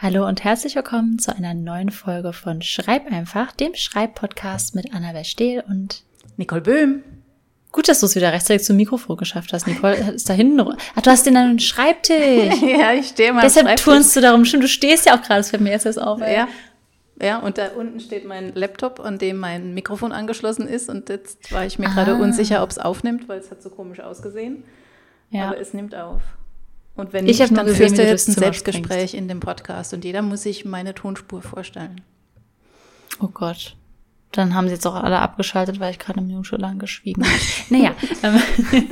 Hallo und herzlich willkommen zu einer neuen Folge von Schreib einfach, dem Schreibpodcast mit Annabel Stehl und Nicole Böhm. Gut, dass du es wieder rechtzeitig zum Mikrofon geschafft hast. Nicole ist da hinten. Ach, du hast den den Schreibtisch. ja, ich stehe mal. Deshalb turnst du darum. Stimmt, du stehst ja auch gerade. Das fällt mir jetzt erst auf. Ey. Ja. Ja, und da unten steht mein Laptop, an dem mein Mikrofon angeschlossen ist. Und jetzt war ich mir ah. gerade unsicher, ob es aufnimmt, weil es hat so komisch ausgesehen. Ja. Aber es nimmt auf. Und wenn ich nicht, dann führst du jetzt ein Selbstgespräch in dem Podcast und jeder muss sich meine Tonspur vorstellen. Oh Gott. Dann haben sie jetzt auch alle abgeschaltet, weil ich gerade eine Minute lang geschwiegen habe. naja, ähm,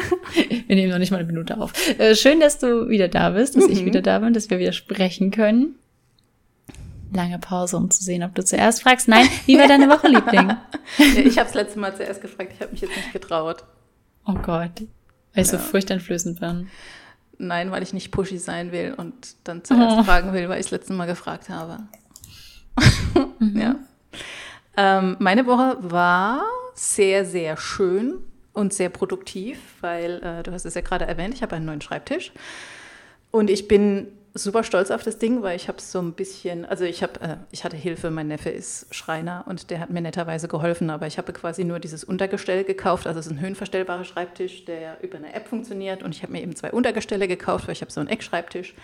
wir nehmen noch nicht mal eine Minute auf. Äh, schön, dass du wieder da bist, dass mhm. ich wieder da bin, dass wir wieder sprechen können. Lange Pause, um zu sehen, ob du zuerst fragst. Nein, wie war deine Woche, Liebling? ja, ich habe das letzte Mal zuerst gefragt, ich habe mich jetzt nicht getraut. Oh Gott, weil ich ja. so furchteinflößend bin. Nein, weil ich nicht pushy sein will und dann zuerst oh. fragen will, weil ich das letzte Mal gefragt habe. mhm. Ja. Ähm, meine Woche war sehr, sehr schön und sehr produktiv, weil äh, du hast es ja gerade erwähnt, ich habe einen neuen Schreibtisch und ich bin super stolz auf das Ding, weil ich habe so ein bisschen, also ich habe, äh, ich hatte Hilfe, mein Neffe ist Schreiner und der hat mir netterweise geholfen, aber ich habe quasi nur dieses Untergestell gekauft, also es ist ein höhenverstellbarer Schreibtisch, der über eine App funktioniert und ich habe mir eben zwei Untergestelle gekauft, weil ich habe so einen Eckschreibtisch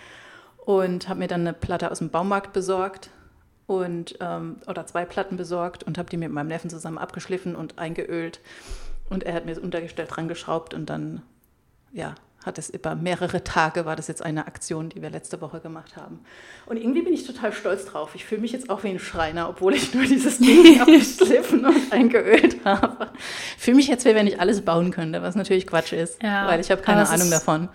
und habe mir dann eine Platte aus dem Baumarkt besorgt und ähm, oder zwei Platten besorgt und habe die mit meinem Neffen zusammen abgeschliffen und eingeölt und er hat mir das Untergestell dran geschraubt und dann ja hat es über mehrere Tage, war das jetzt eine Aktion, die wir letzte Woche gemacht haben. Und irgendwie bin ich total stolz drauf. Ich fühle mich jetzt auch wie ein Schreiner, obwohl ich nur dieses Ding abgeschliffen und eingeölt habe. Ich fühle mich jetzt, wie wenn ich alles bauen könnte, was natürlich Quatsch ist, ja, weil ich habe keine Ahnung davon.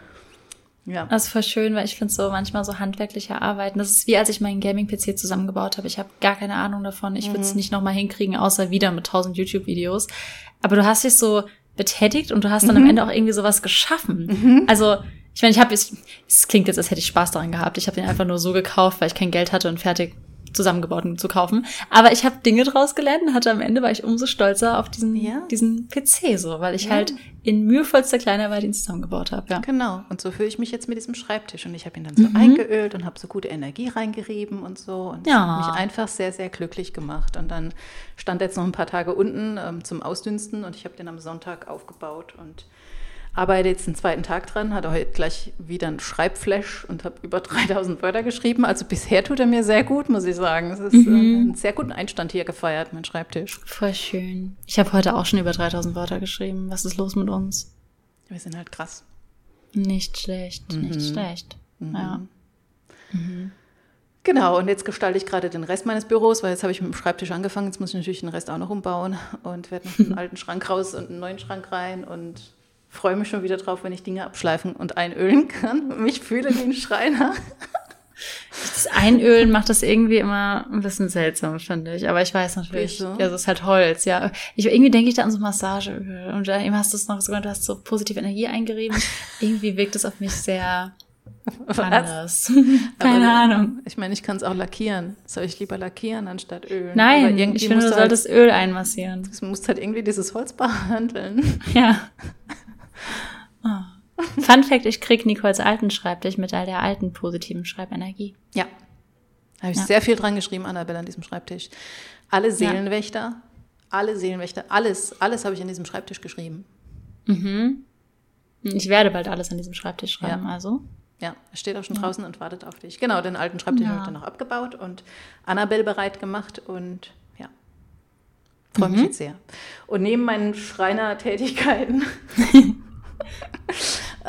Ja. Das ist voll schön, weil ich finde so manchmal so handwerkliche Arbeiten. Das ist wie als ich meinen Gaming-PC zusammengebaut habe. Ich habe gar keine Ahnung davon. Ich würde es mhm. nicht nochmal hinkriegen, außer wieder mit tausend YouTube-Videos. Aber du hast dich so betätigt und du hast dann mhm. am Ende auch irgendwie sowas geschaffen. Mhm. Also, ich meine, ich habe es klingt jetzt, als hätte ich Spaß daran gehabt. Ich habe den einfach nur so gekauft, weil ich kein Geld hatte und fertig zusammengebaut und zu kaufen. Aber ich habe Dinge draus gelernt und hatte am Ende war ich umso stolzer auf diesen, ja. diesen PC so, weil ich ja. halt in mühevollster Kleinarbeit ihn zusammengebaut habe. Ja. Genau. Und so fühle ich mich jetzt mit diesem Schreibtisch und ich habe ihn dann so mhm. eingeölt und habe so gute Energie reingerieben und so und ja. mich einfach sehr, sehr glücklich gemacht. Und dann stand er jetzt noch ein paar Tage unten ähm, zum Ausdünsten und ich habe den am Sonntag aufgebaut und arbeite jetzt den zweiten Tag dran, hatte heute gleich wieder ein Schreibflash und habe über 3000 Wörter geschrieben. Also bisher tut er mir sehr gut, muss ich sagen. Es ist mhm. äh, einen sehr guten Einstand hier gefeiert, mein Schreibtisch. Voll schön. Ich habe heute auch schon über 3000 Wörter geschrieben. Was ist los mit uns? Wir sind halt krass. Nicht schlecht, mhm. nicht schlecht. Mhm. Ja. Mhm. Genau, und jetzt gestalte ich gerade den Rest meines Büros, weil jetzt habe ich mit dem Schreibtisch angefangen. Jetzt muss ich natürlich den Rest auch noch umbauen und werde noch einen alten Schrank raus und einen neuen Schrank rein und freue mich schon wieder drauf, wenn ich Dinge abschleifen und einölen kann und mich fühle wie ein Schreiner. Das Einölen macht das irgendwie immer ein bisschen seltsam, finde ich. Aber ich weiß natürlich, so? ja, es ist halt Holz, ja. Ich, irgendwie denke ich da an so Massageöl. Und dann hast du es noch sogar, du hast so positive Energie eingerieben. irgendwie wirkt es auf mich sehr anders. Keine Aber, Ahnung. Ich meine, ich kann es auch lackieren. Soll ich lieber lackieren anstatt ölen? Nein, ich finde, du solltest halt, Öl einmassieren. Du musst halt irgendwie dieses Holz behandeln. Ja. Oh. Fun Fact, ich krieg Nicoles alten Schreibtisch mit all der alten positiven Schreibenergie. Ja. Da habe ich ja. sehr viel dran geschrieben, Annabelle, an diesem Schreibtisch. Alle Seelenwächter, ja. alle Seelenwächter, alles, alles habe ich an diesem Schreibtisch geschrieben. Mhm. Ich werde bald alles an diesem Schreibtisch schreiben, ja. also. Ja, es steht auch schon ja. draußen und wartet auf dich. Genau, den alten Schreibtisch ja. habe ich dann noch abgebaut und Annabelle bereit gemacht und ja, freue mich mhm. jetzt sehr. Und neben meinen Schreinertätigkeiten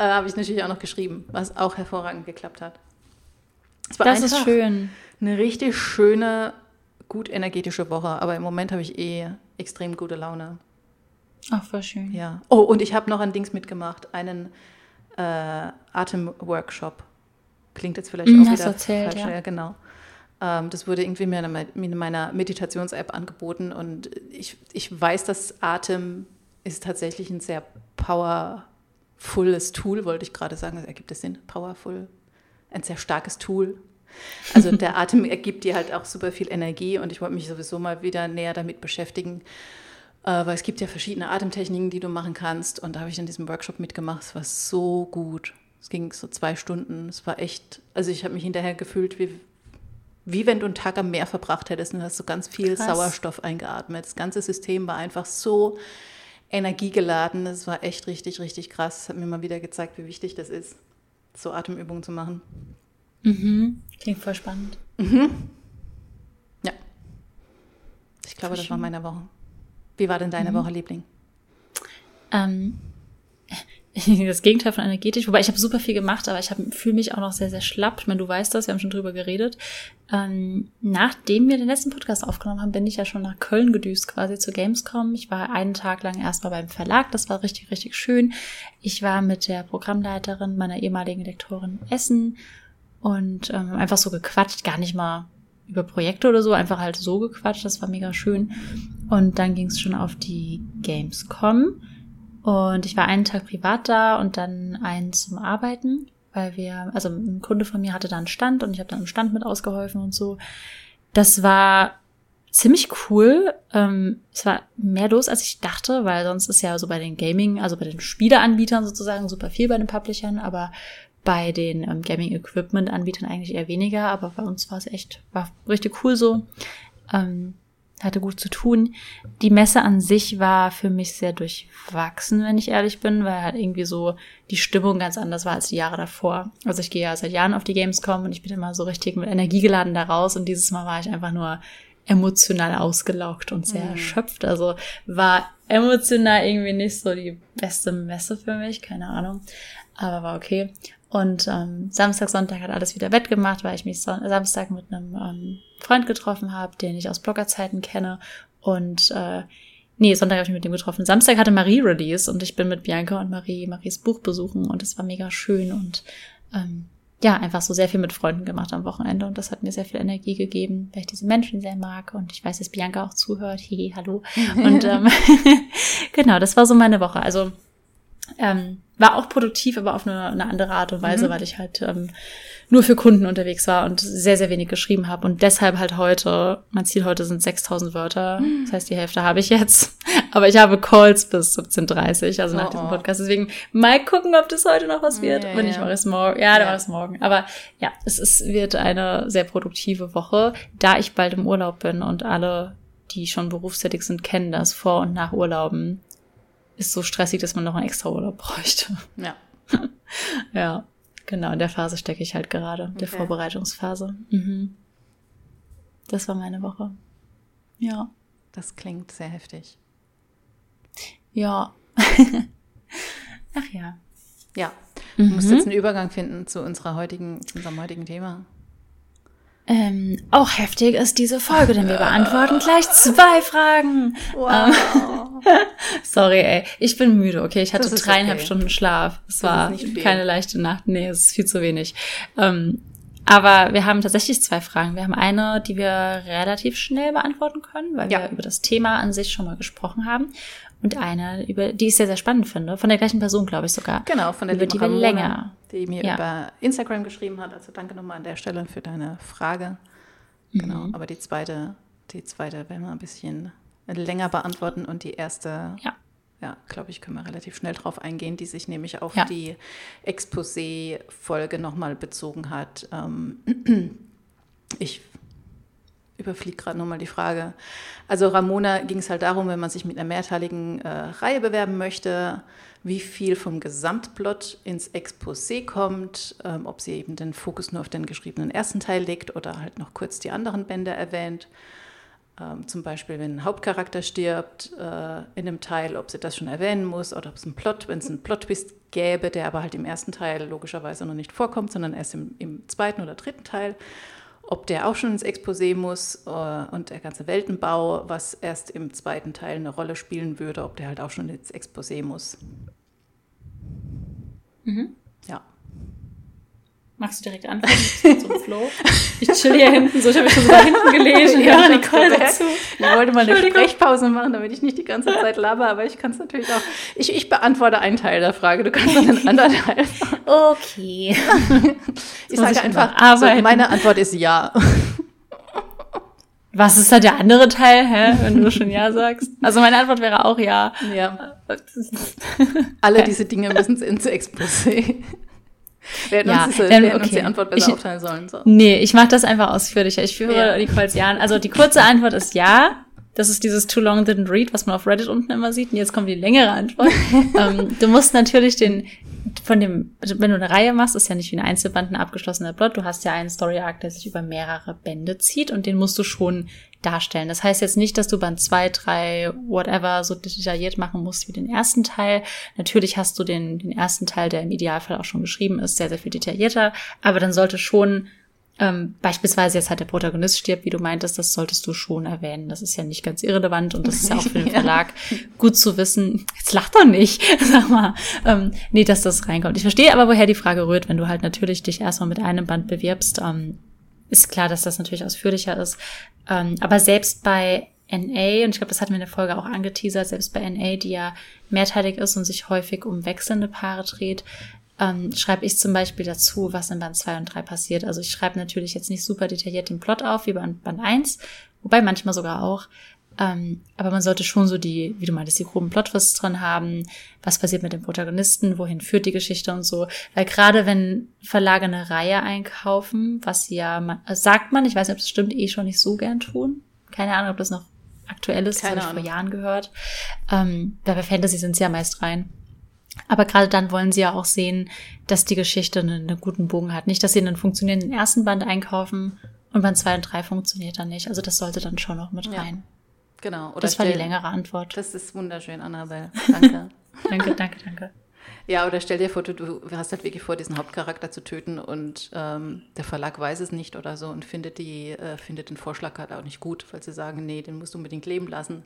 äh, habe ich natürlich auch noch geschrieben, was auch hervorragend geklappt hat. das ist schön. Eine richtig schöne, gut energetische Woche, aber im Moment habe ich eh extrem gute Laune. Ach, voll schön. Ja. Oh, und ich habe noch ein Dings mitgemacht, einen äh, Atemworkshop. Klingt jetzt vielleicht mm, auch wieder erzählt, falsch, ja. ja genau. Ähm, das wurde irgendwie mir in meiner Meditations-App angeboten und ich, ich weiß, dass Atem ist tatsächlich ein sehr powerfulles Tool, wollte ich gerade sagen. Ergibt es Sinn? Powerful. Ein sehr starkes Tool. Also der Atem ergibt dir halt auch super viel Energie und ich wollte mich sowieso mal wieder näher damit beschäftigen, äh, weil es gibt ja verschiedene Atemtechniken, die du machen kannst und da habe ich in diesem Workshop mitgemacht. Es war so gut. Es ging so zwei Stunden. Es war echt, also ich habe mich hinterher gefühlt wie, wie wenn du einen Tag am Meer verbracht hättest und hast so ganz viel Krass. Sauerstoff eingeatmet. Das ganze System war einfach so energiegeladen. Das war echt richtig, richtig krass. Hat mir mal wieder gezeigt, wie wichtig das ist, so Atemübungen zu machen. Mhm. Klingt voll spannend. Mhm. Ja. Ich glaube, das war meine Woche. Wie war denn deine mhm. Woche, Liebling? Ähm, das Gegenteil von energetisch, wobei ich habe super viel gemacht, aber ich fühle mich auch noch sehr, sehr schlapp. Ich meine, du weißt das, wir haben schon drüber geredet. Ähm, nachdem wir den letzten Podcast aufgenommen haben, bin ich ja schon nach Köln gedüst, quasi zur Gamescom. Ich war einen Tag lang erstmal beim Verlag, das war richtig, richtig schön. Ich war mit der Programmleiterin meiner ehemaligen Lektorin Essen und ähm, einfach so gequatscht, gar nicht mal über Projekte oder so, einfach halt so gequatscht, das war mega schön. Und dann ging es schon auf die Gamescom. Und ich war einen Tag privat da und dann einen zum Arbeiten, weil wir, also ein Kunde von mir hatte da einen Stand und ich habe dann im Stand mit ausgeholfen und so. Das war ziemlich cool. Ähm, es war mehr los, als ich dachte, weil sonst ist ja so bei den Gaming, also bei den Spieleanbietern sozusagen super viel bei den Publishern, aber bei den ähm, Gaming-Equipment-Anbietern eigentlich eher weniger, aber bei uns war es echt, war richtig cool so. Ähm, hatte gut zu tun. Die Messe an sich war für mich sehr durchwachsen, wenn ich ehrlich bin, weil halt irgendwie so die Stimmung ganz anders war als die Jahre davor. Also ich gehe ja seit Jahren auf die Gamescom und ich bin immer so richtig mit Energie geladen da raus und dieses Mal war ich einfach nur emotional ausgelaugt und sehr mhm. erschöpft. Also war emotional irgendwie nicht so die beste Messe für mich, keine Ahnung. Aber war okay. Und ähm, Samstag, Sonntag hat alles wieder wettgemacht, weil ich mich Son Samstag mit einem ähm, Freund getroffen habe, den ich aus Bloggerzeiten kenne. Und äh, nee, Sonntag habe ich mich mit dem getroffen. Samstag hatte Marie Release und ich bin mit Bianca und Marie Maries Buch besuchen und es war mega schön und ähm, ja, einfach so sehr viel mit Freunden gemacht am Wochenende und das hat mir sehr viel Energie gegeben, weil ich diese Menschen sehr mag und ich weiß, dass Bianca auch zuhört. Hey, hallo. Und ähm, genau, das war so meine Woche. Also ähm, war auch produktiv, aber auf eine, eine andere Art und Weise, mhm. weil ich halt ähm, nur für Kunden unterwegs war und sehr, sehr wenig geschrieben habe. Und deshalb halt heute, mein Ziel heute sind 6000 Wörter. Mhm. Das heißt, die Hälfte habe ich jetzt. Aber ich habe Calls bis 17.30 also nach oh, diesem oh. Podcast. Deswegen mal gucken, ob das heute noch was wird. Ja, Wenn ja. nicht, mache ich es morgen. Ja, dann ja. mache ich es morgen. Aber ja, es ist, wird eine sehr produktive Woche, da ich bald im Urlaub bin und alle, die schon berufstätig sind, kennen das vor und nach Urlauben ist so stressig, dass man noch einen extra Urlaub bräuchte. Ja. ja, genau, in der Phase stecke ich halt gerade, okay. der Vorbereitungsphase. Mhm. Das war meine Woche. Ja. Das klingt sehr heftig. Ja. Ach ja. Ja. Du mhm. musst jetzt einen Übergang finden zu unserer heutigen, zu unserem heutigen Thema. Ähm, auch heftig ist diese Folge, denn wir beantworten gleich zwei Fragen. Wow. Ähm, sorry, ey. Ich bin müde, okay? Ich hatte dreieinhalb okay. Stunden Schlaf. Es war keine leichte Nacht. Nee, es ist viel zu wenig. Ähm, aber wir haben tatsächlich zwei Fragen. Wir haben eine, die wir relativ schnell beantworten können, weil ja. wir über das Thema an sich schon mal gesprochen haben. Und eine, über die ich sehr, sehr spannend finde. Von der gleichen Person, glaube ich sogar. Genau, von der über die wir länger. Die mir ja. über Instagram geschrieben hat. Also danke nochmal an der Stelle für deine Frage. Genau, mhm. aber die zweite, die zweite werden wir ein bisschen länger beantworten und die erste, ja, ja glaube ich, können wir relativ schnell drauf eingehen, die sich nämlich auf ja. die Exposé-Folge nochmal bezogen hat. Ähm, ich überfliege gerade nochmal die Frage. Also Ramona ging es halt darum, wenn man sich mit einer mehrteiligen äh, Reihe bewerben möchte, wie viel vom Gesamtplot ins Exposé kommt, ähm, ob sie eben den Fokus nur auf den geschriebenen ersten Teil legt oder halt noch kurz die anderen Bände erwähnt. Ähm, zum Beispiel, wenn ein Hauptcharakter stirbt äh, in einem Teil, ob sie das schon erwähnen muss oder ob es einen Plot, wenn es einen Plot-Twist gäbe, der aber halt im ersten Teil logischerweise noch nicht vorkommt, sondern erst im, im zweiten oder dritten Teil ob der auch schon ins Exposé muss äh, und der ganze Weltenbau, was erst im zweiten Teil eine Rolle spielen würde, ob der halt auch schon ins Exposé muss. Mhm. Ja. Magst du direkt anfangen zum Flow? Ich chill hier hinten, so ich habe schon so da hinten gelesen. ja, Nicole dazu. Ich wollte mal eine Sprechpause machen, damit ich nicht die ganze Zeit laber, aber ich kann es natürlich auch. Ich, ich beantworte einen Teil der Frage, du kannst dann den anderen Teil. Okay. ich sage ich einfach, so, meine Antwort ist ja. Was ist da der andere Teil, hä, wenn du schon Ja sagst? Also meine Antwort wäre auch Ja. Ja. Alle diese Dinge müssen ins Exposé. Wir hätten, ja, uns, das, wir hätten okay. die Antwort besser ich, aufteilen sollen. So. Nee, ich mache das einfach ausführlicher. Ich führe ja. Nicole's Ja. Also die kurze Antwort ist ja. Das ist dieses Too Long Didn't Read, was man auf Reddit unten immer sieht. Und jetzt kommt die längere Antwort. ähm, du musst natürlich den, von dem, wenn du eine Reihe machst, ist ja nicht wie ein Einzelband ein abgeschlossener Plot. Du hast ja einen Story Arc, der sich über mehrere Bände zieht und den musst du schon darstellen. Das heißt jetzt nicht, dass du Band zwei, drei, whatever so detailliert machen musst wie den ersten Teil. Natürlich hast du den, den ersten Teil, der im Idealfall auch schon geschrieben ist, sehr, sehr viel detaillierter. Aber dann sollte schon ähm, beispielsweise jetzt halt der Protagonist stirbt, wie du meintest, das solltest du schon erwähnen. Das ist ja nicht ganz irrelevant und das ist ja auch für den Verlag gut zu wissen. Jetzt lach doch nicht, sag mal. Ähm, nee, dass das reinkommt. Ich verstehe aber, woher die Frage rührt, wenn du halt natürlich dich erstmal mit einem Band bewirbst. Ähm, ist klar, dass das natürlich ausführlicher ist. Ähm, aber selbst bei NA, und ich glaube, das hatten wir in der Folge auch angeteasert, selbst bei NA, die ja mehrteilig ist und sich häufig um wechselnde Paare dreht, ähm, schreibe ich zum Beispiel dazu, was in Band 2 und 3 passiert. Also ich schreibe natürlich jetzt nicht super detailliert den Plot auf wie bei Band 1, wobei manchmal sogar auch. Ähm, aber man sollte schon so die, wie du meintest, die groben Plotwists drin haben. Was passiert mit dem Protagonisten? Wohin führt die Geschichte und so? Weil gerade wenn Verlage eine Reihe einkaufen, was ja, äh, sagt man, ich weiß nicht, ob das stimmt, eh schon nicht so gern tun. Keine Ahnung, ob das noch aktuell ist, das habe ich vor Jahren gehört. Ähm, bei Fantasy sind sie ja meist rein. Aber gerade dann wollen sie ja auch sehen, dass die Geschichte einen, einen, guten Bogen hat. Nicht, dass sie einen funktionierenden ersten Band einkaufen und Band zwei und drei funktioniert dann nicht. Also das sollte dann schon noch mit rein. Ja. Genau. Das war die längere Antwort. Das ist wunderschön, Annabelle. Danke. danke, danke, danke. Ja, oder stell dir vor, du, du hast halt wirklich vor, diesen Hauptcharakter zu töten und ähm, der Verlag weiß es nicht oder so und findet, die, äh, findet den Vorschlag halt auch nicht gut, weil sie sagen, nee, den musst du unbedingt leben lassen.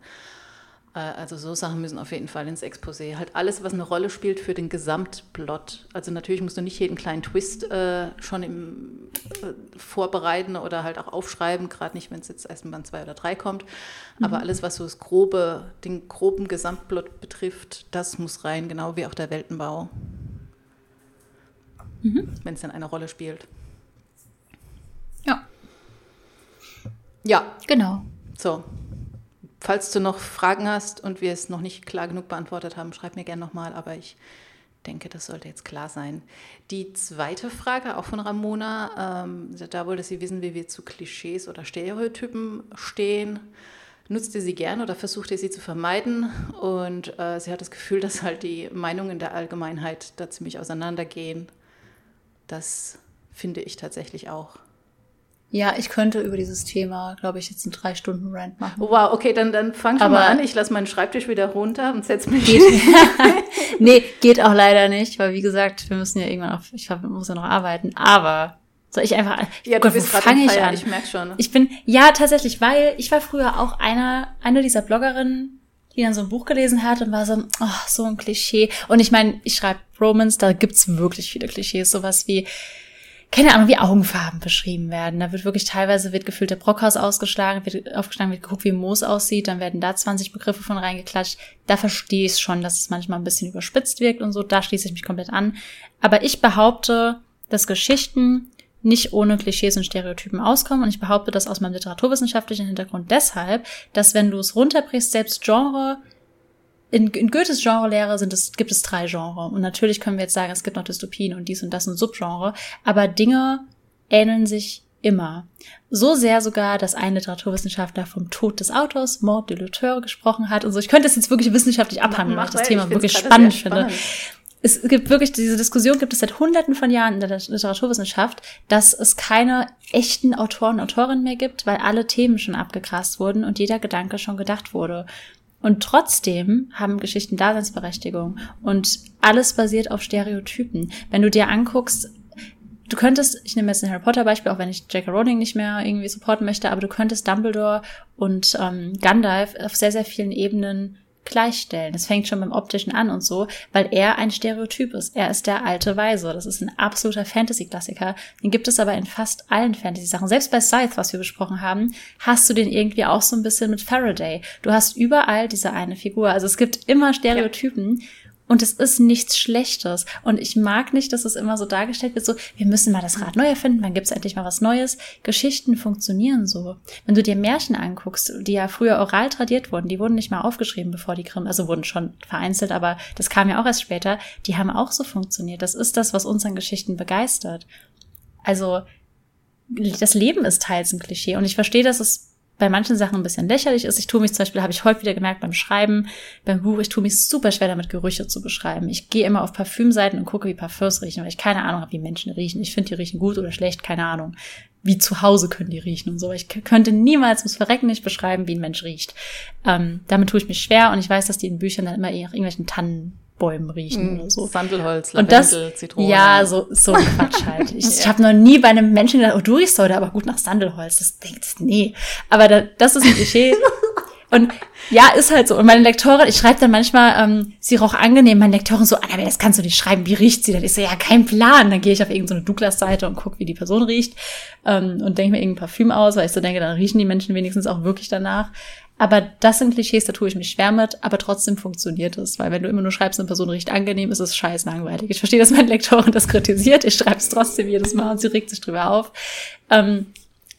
Äh, also so Sachen müssen auf jeden Fall ins Exposé. Halt alles, was eine Rolle spielt für den Gesamtplot. Also natürlich musst du nicht jeden kleinen Twist äh, schon im, äh, vorbereiten oder halt auch aufschreiben, gerade nicht, wenn es jetzt erst Band 2 oder 3 kommt. Mhm. Aber alles, was so das grobe, den groben Gesamtplot betrifft, das muss rein, genau wie auch der Weltenbau. Mhm. Wenn es dann eine Rolle spielt. Ja. Ja. Genau. So, Falls du noch Fragen hast und wir es noch nicht klar genug beantwortet haben, schreib mir gerne nochmal, aber ich denke, das sollte jetzt klar sein. Die zweite Frage, auch von Ramona, ähm, da wollte sie wissen, wie wir zu Klischees oder Stereotypen stehen. Nutzt ihr sie gerne oder versucht ihr sie zu vermeiden? Und äh, sie hat das Gefühl, dass halt die Meinungen der Allgemeinheit da ziemlich auseinandergehen. Das finde ich tatsächlich auch. Ja, ich könnte über dieses Thema, glaube ich, jetzt einen drei Stunden Rant machen. Oh, wow, okay, dann, dann fang schon mal an. Ich lasse meinen Schreibtisch wieder runter und setze mich. Geht. nee, geht auch leider nicht, weil wie gesagt, wir müssen ja irgendwann auf, ich muss ja noch arbeiten. Aber soll ich einfach, ja, du Gott, bist fange ich an? Ich merke schon. Ich bin, ja, tatsächlich, weil ich war früher auch einer, eine dieser Bloggerinnen, die dann so ein Buch gelesen hat und war so, oh, so ein Klischee. Und ich meine, ich schreibe Romans, da gibt's wirklich viele Klischees, sowas wie, keine Ahnung, wie Augenfarben beschrieben werden. Da wird wirklich teilweise wird gefühlt der Brockhaus ausgeschlagen, wird aufgeschlagen, wird geguckt, wie Moos aussieht, dann werden da 20 Begriffe von reingeklatscht. Da verstehe ich schon, dass es manchmal ein bisschen überspitzt wirkt und so. Da schließe ich mich komplett an. Aber ich behaupte, dass Geschichten nicht ohne Klischees und Stereotypen auskommen. Und ich behaupte das aus meinem literaturwissenschaftlichen Hintergrund deshalb, dass wenn du es runterbrichst, selbst Genre in, in Goethes Genrelehre sind es, gibt es drei Genres. Und natürlich können wir jetzt sagen, es gibt noch Dystopien und dies und das und Subgenre. Aber Dinge ähneln sich immer. So sehr sogar, dass ein Literaturwissenschaftler vom Tod des Autors, Mord de l'auteur, gesprochen hat und so. Ich könnte es jetzt wirklich wissenschaftlich abhandeln, weil ich das Thema wirklich spannend finde. Es gibt wirklich, diese Diskussion gibt es seit hunderten von Jahren in der Literaturwissenschaft, dass es keine echten Autoren und Autorinnen mehr gibt, weil alle Themen schon abgegrast wurden und jeder Gedanke schon gedacht wurde. Und trotzdem haben Geschichten Daseinsberechtigung. Und alles basiert auf Stereotypen. Wenn du dir anguckst, du könntest, ich nehme jetzt ein Harry Potter Beispiel, auch wenn ich J.K. Rowling nicht mehr irgendwie supporten möchte, aber du könntest Dumbledore und ähm, Gandalf auf sehr, sehr vielen Ebenen gleichstellen. Es fängt schon beim optischen an und so, weil er ein Stereotyp ist. Er ist der alte Weise. Das ist ein absoluter Fantasy-Klassiker. Den gibt es aber in fast allen Fantasy-Sachen. Selbst bei Scythe, was wir besprochen haben, hast du den irgendwie auch so ein bisschen mit Faraday. Du hast überall diese eine Figur. Also es gibt immer Stereotypen. Ja. Und es ist nichts Schlechtes. Und ich mag nicht, dass es immer so dargestellt wird, so, wir müssen mal das Rad neu erfinden, wann gibt's endlich mal was Neues. Geschichten funktionieren so. Wenn du dir Märchen anguckst, die ja früher oral tradiert wurden, die wurden nicht mal aufgeschrieben, bevor die Grimm, also wurden schon vereinzelt, aber das kam ja auch erst später, die haben auch so funktioniert. Das ist das, was uns an Geschichten begeistert. Also, das Leben ist teils ein Klischee. Und ich verstehe, dass es bei manchen Sachen ein bisschen lächerlich ist. Ich tue mich zum Beispiel, habe ich heute wieder gemerkt beim Schreiben, beim Buch, ich tue mich super schwer damit, Gerüche zu beschreiben. Ich gehe immer auf Parfümseiten und gucke, wie Parfüms riechen, weil ich keine Ahnung habe, wie Menschen riechen. Ich finde, die riechen gut oder schlecht, keine Ahnung. Wie zu Hause können die riechen und so. Ich könnte niemals ums Verrecken nicht beschreiben, wie ein Mensch riecht. Ähm, damit tue ich mich schwer und ich weiß, dass die in Büchern dann immer eher irgendwelchen Tannen Bäumen riechen mm, oder so. Sandelholz, Lavendel, und das, Zitrone. Ja, so, so Quatsch halt. Ich, ja. ich habe noch nie bei einem Menschen gedacht, oh, du riechst heute aber gut nach Sandelholz. Das denkt, nee. Aber da, das ist ein Klischee. Und ja, ist halt so. Und meine Lektorin, ich schreibe dann manchmal, ähm, sie roch angenehm, meine Lektorin so, Annabelle, das kannst du nicht schreiben, wie riecht sie denn? Ich so, ja, kein Plan. Dann gehe ich auf irgendeine Douglas-Seite und gucke, wie die Person riecht ähm, und denke mir irgendein Parfüm aus, weil ich so denke, dann riechen die Menschen wenigstens auch wirklich danach. Aber das sind Klischees, da tue ich mich schwer mit, aber trotzdem funktioniert es. Weil wenn du immer nur schreibst, eine Person riecht angenehm, ist es scheiß langweilig. Ich verstehe, dass meine Lektorin das kritisiert. Ich schreibe es trotzdem jedes Mal und sie regt sich drüber auf. Ähm,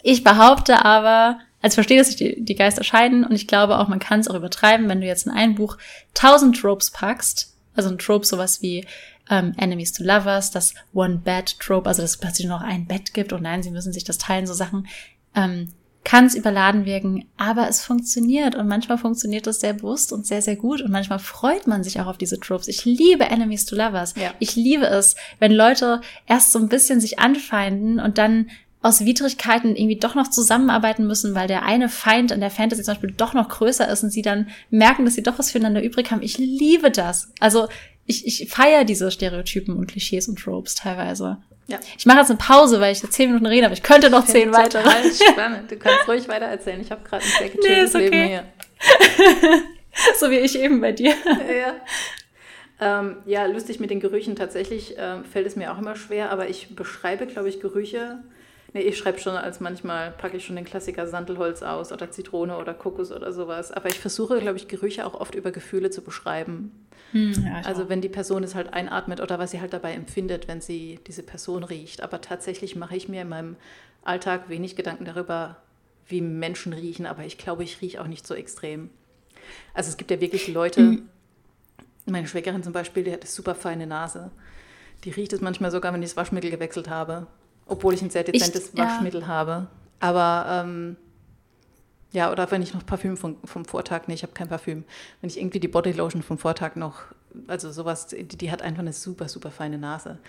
ich behaupte aber, also verstehe, dass sich die, die Geister scheiden und ich glaube auch, man kann es auch übertreiben, wenn du jetzt in ein Buch tausend Tropes packst. Also ein Trope sowas wie ähm, Enemies to Lovers, das One Bed Trope, also dass es plötzlich nur noch ein Bett gibt und nein, sie müssen sich das teilen, so Sachen. Ähm, kann es überladen wirken, aber es funktioniert und manchmal funktioniert es sehr bewusst und sehr, sehr gut und manchmal freut man sich auch auf diese Tropes. Ich liebe Enemies to Lovers. Ja. Ich liebe es, wenn Leute erst so ein bisschen sich anfeinden und dann aus Widrigkeiten irgendwie doch noch zusammenarbeiten müssen, weil der eine Feind in der Fantasy zum Beispiel doch noch größer ist und sie dann merken, dass sie doch was füreinander übrig haben. Ich liebe das. Also ich, ich feiere diese Stereotypen und Klischees und Tropes teilweise. Ja. Ich mache jetzt eine Pause, weil ich jetzt zehn Minuten rede, aber ich könnte noch zehn weiter. spannend. Du kannst ruhig weiter erzählen. Ich habe gerade ein sehr gechilltes nee, okay. Leben hier. so wie ich eben bei dir. Ja. Ähm, ja, lustig mit den Gerüchen. Tatsächlich ähm, fällt es mir auch immer schwer, aber ich beschreibe, glaube ich, Gerüche. Nee, ich schreibe schon als manchmal, packe ich schon den Klassiker Sandelholz aus oder Zitrone oder Kokos oder sowas. Aber ich versuche, glaube ich, Gerüche auch oft über Gefühle zu beschreiben. Hm, ja, also auch. wenn die Person es halt einatmet oder was sie halt dabei empfindet, wenn sie diese Person riecht. Aber tatsächlich mache ich mir in meinem Alltag wenig Gedanken darüber, wie Menschen riechen. Aber ich glaube, ich rieche auch nicht so extrem. Also es gibt ja wirklich Leute, mhm. meine Schwägerin zum Beispiel, die hat eine super feine Nase. Die riecht es manchmal sogar, wenn ich das Waschmittel gewechselt habe. Obwohl ich ein sehr dezentes ich, Waschmittel ja. habe. Aber ähm, ja, oder wenn ich noch Parfüm vom, vom Vortag, nee, ich habe kein Parfüm. Wenn ich irgendwie die Bodylotion vom Vortag noch, also sowas, die, die hat einfach eine super, super feine Nase.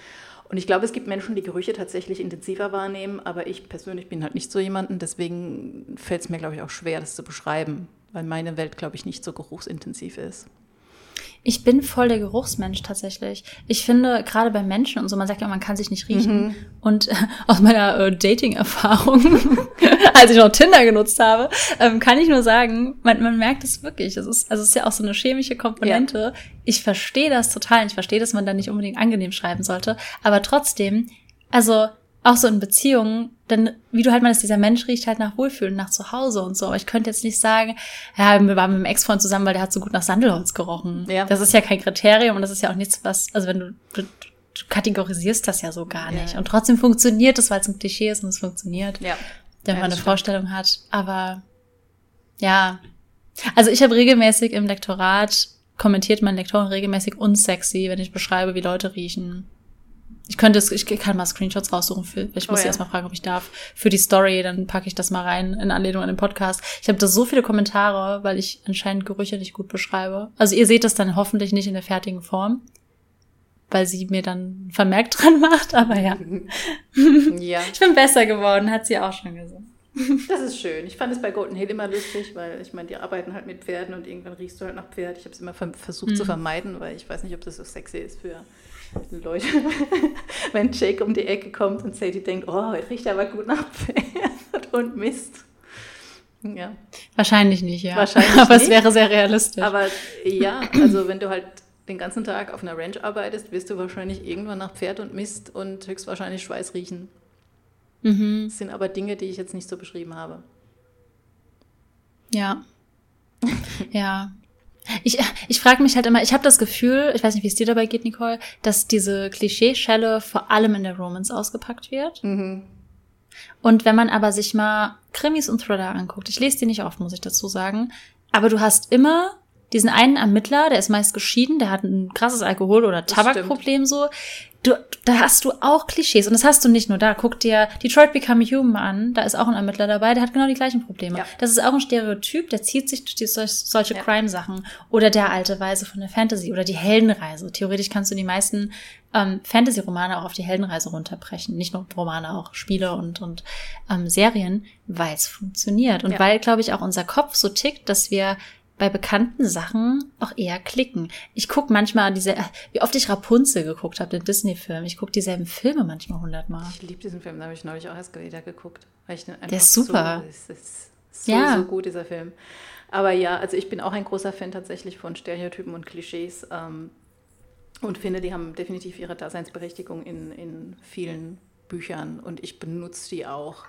Und ich glaube, es gibt Menschen, die Gerüche tatsächlich intensiver wahrnehmen, aber ich persönlich bin halt nicht so jemanden, deswegen fällt es mir, glaube ich, auch schwer, das zu beschreiben, weil meine Welt, glaube ich, nicht so geruchsintensiv ist. Ich bin voll der Geruchsmensch tatsächlich. Ich finde, gerade bei Menschen und so, man sagt ja, man kann sich nicht riechen. Mhm. Und äh, aus meiner äh, Dating-Erfahrung, als ich noch Tinder genutzt habe, ähm, kann ich nur sagen, man, man merkt es wirklich. Es ist, also es ist ja auch so eine chemische Komponente. Ja. Ich verstehe das total. Ich verstehe, dass man da nicht unbedingt angenehm schreiben sollte. Aber trotzdem, also auch so in Beziehungen, denn wie du halt meinst, dieser Mensch riecht halt nach Wohlfühlen, nach Zuhause und so. Aber ich könnte jetzt nicht sagen, ja, wir waren mit einem Ex-Freund zusammen, weil der hat so gut nach Sandelholz gerochen. Ja. Das ist ja kein Kriterium und das ist ja auch nichts, was, also wenn du, du, du kategorisierst das ja so gar nicht. Ja. Und trotzdem funktioniert es, weil es ein Klischee ist und es funktioniert. Ja. Wenn man eine. Vorstellung hat. Aber ja. Also ich habe regelmäßig im Lektorat kommentiert mein Lektoren regelmäßig unsexy, wenn ich beschreibe, wie Leute riechen. Ich könnte es, ich kann mal Screenshots raussuchen für, ich muss oh, ja. erst mal fragen, ob ich darf, für die Story, dann packe ich das mal rein in Anlehnung an den Podcast. Ich habe da so viele Kommentare, weil ich anscheinend Gerüche nicht gut beschreibe. Also ihr seht das dann hoffentlich nicht in der fertigen Form, weil sie mir dann vermerkt dran macht, aber ja. ja. Ich bin besser geworden, hat sie auch schon gesagt. Das ist schön. Ich fand es bei Golden Hill immer lustig, weil ich meine, die arbeiten halt mit Pferden und irgendwann riechst du halt nach Pferd. Ich habe es immer versucht mhm. zu vermeiden, weil ich weiß nicht, ob das so sexy ist für Leute, wenn Jake um die Ecke kommt und Sadie denkt, oh, er riecht aber gut nach Pferd und Mist. Ja. Wahrscheinlich nicht, ja. Wahrscheinlich aber nicht. es wäre sehr realistisch. Aber ja, also wenn du halt den ganzen Tag auf einer Ranch arbeitest, wirst du wahrscheinlich irgendwann nach Pferd und Mist und höchstwahrscheinlich Schweiß riechen. Mhm. Das sind aber Dinge, die ich jetzt nicht so beschrieben habe. Ja. ja. Ich, ich frage mich halt immer, ich habe das Gefühl, ich weiß nicht, wie es dir dabei geht, Nicole, dass diese Klischeeschelle vor allem in der Romance ausgepackt wird. Mhm. Und wenn man aber sich mal Krimis und Thriller anguckt, ich lese die nicht oft, muss ich dazu sagen, aber du hast immer diesen einen Ermittler, der ist meist geschieden, der hat ein krasses Alkohol- oder Tabakproblem so. Du, da hast du auch Klischees und das hast du nicht nur da. Guck dir Detroit Become Human an, da ist auch ein Ermittler dabei, der hat genau die gleichen Probleme. Ja. Das ist auch ein Stereotyp, der zieht sich durch die, solche ja. Crime-Sachen. Oder der alte Weise von der Fantasy oder die Heldenreise. Theoretisch kannst du die meisten ähm, Fantasy-Romane auch auf die Heldenreise runterbrechen. Nicht nur Romane, auch Spiele und, und ähm, Serien, weil es funktioniert. Und ja. weil, glaube ich, auch unser Kopf so tickt, dass wir bei bekannten Sachen auch eher klicken. Ich guck manchmal diese, wie oft ich Rapunzel geguckt habe, den Disney-Film. Ich guck dieselben Filme manchmal hundertmal. Ich liebe diesen Film, da habe ich neulich auch erst wieder geguckt. Weil ich Der ist super. So, ist so, ja. so gut, dieser Film. Aber ja, also ich bin auch ein großer Fan tatsächlich von Stereotypen und Klischees ähm, und finde, die haben definitiv ihre Daseinsberechtigung in, in vielen Büchern und ich benutze die auch,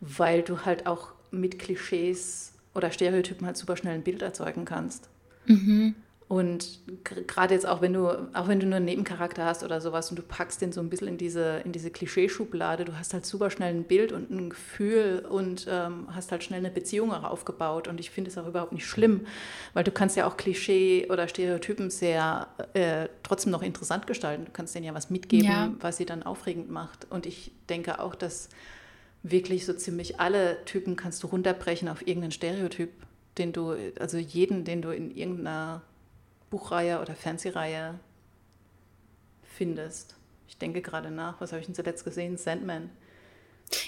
weil du halt auch mit Klischees oder Stereotypen halt super schnell ein Bild erzeugen kannst. Mhm. Und gerade jetzt auch wenn du, auch wenn du nur einen Nebencharakter hast oder sowas und du packst den so ein bisschen in diese, in diese Klischeeschublade, du hast halt super schnell ein Bild und ein Gefühl und ähm, hast halt schnell eine Beziehung auch aufgebaut. Und ich finde es auch überhaupt nicht schlimm, weil du kannst ja auch Klischee oder Stereotypen sehr äh, trotzdem noch interessant gestalten. Du kannst denen ja was mitgeben, ja. was sie dann aufregend macht. Und ich denke auch, dass wirklich so ziemlich alle Typen kannst du runterbrechen auf irgendeinen Stereotyp, den du, also jeden, den du in irgendeiner Buchreihe oder Fernsehreihe findest. Ich denke gerade nach, was habe ich denn zuletzt gesehen? Sandman.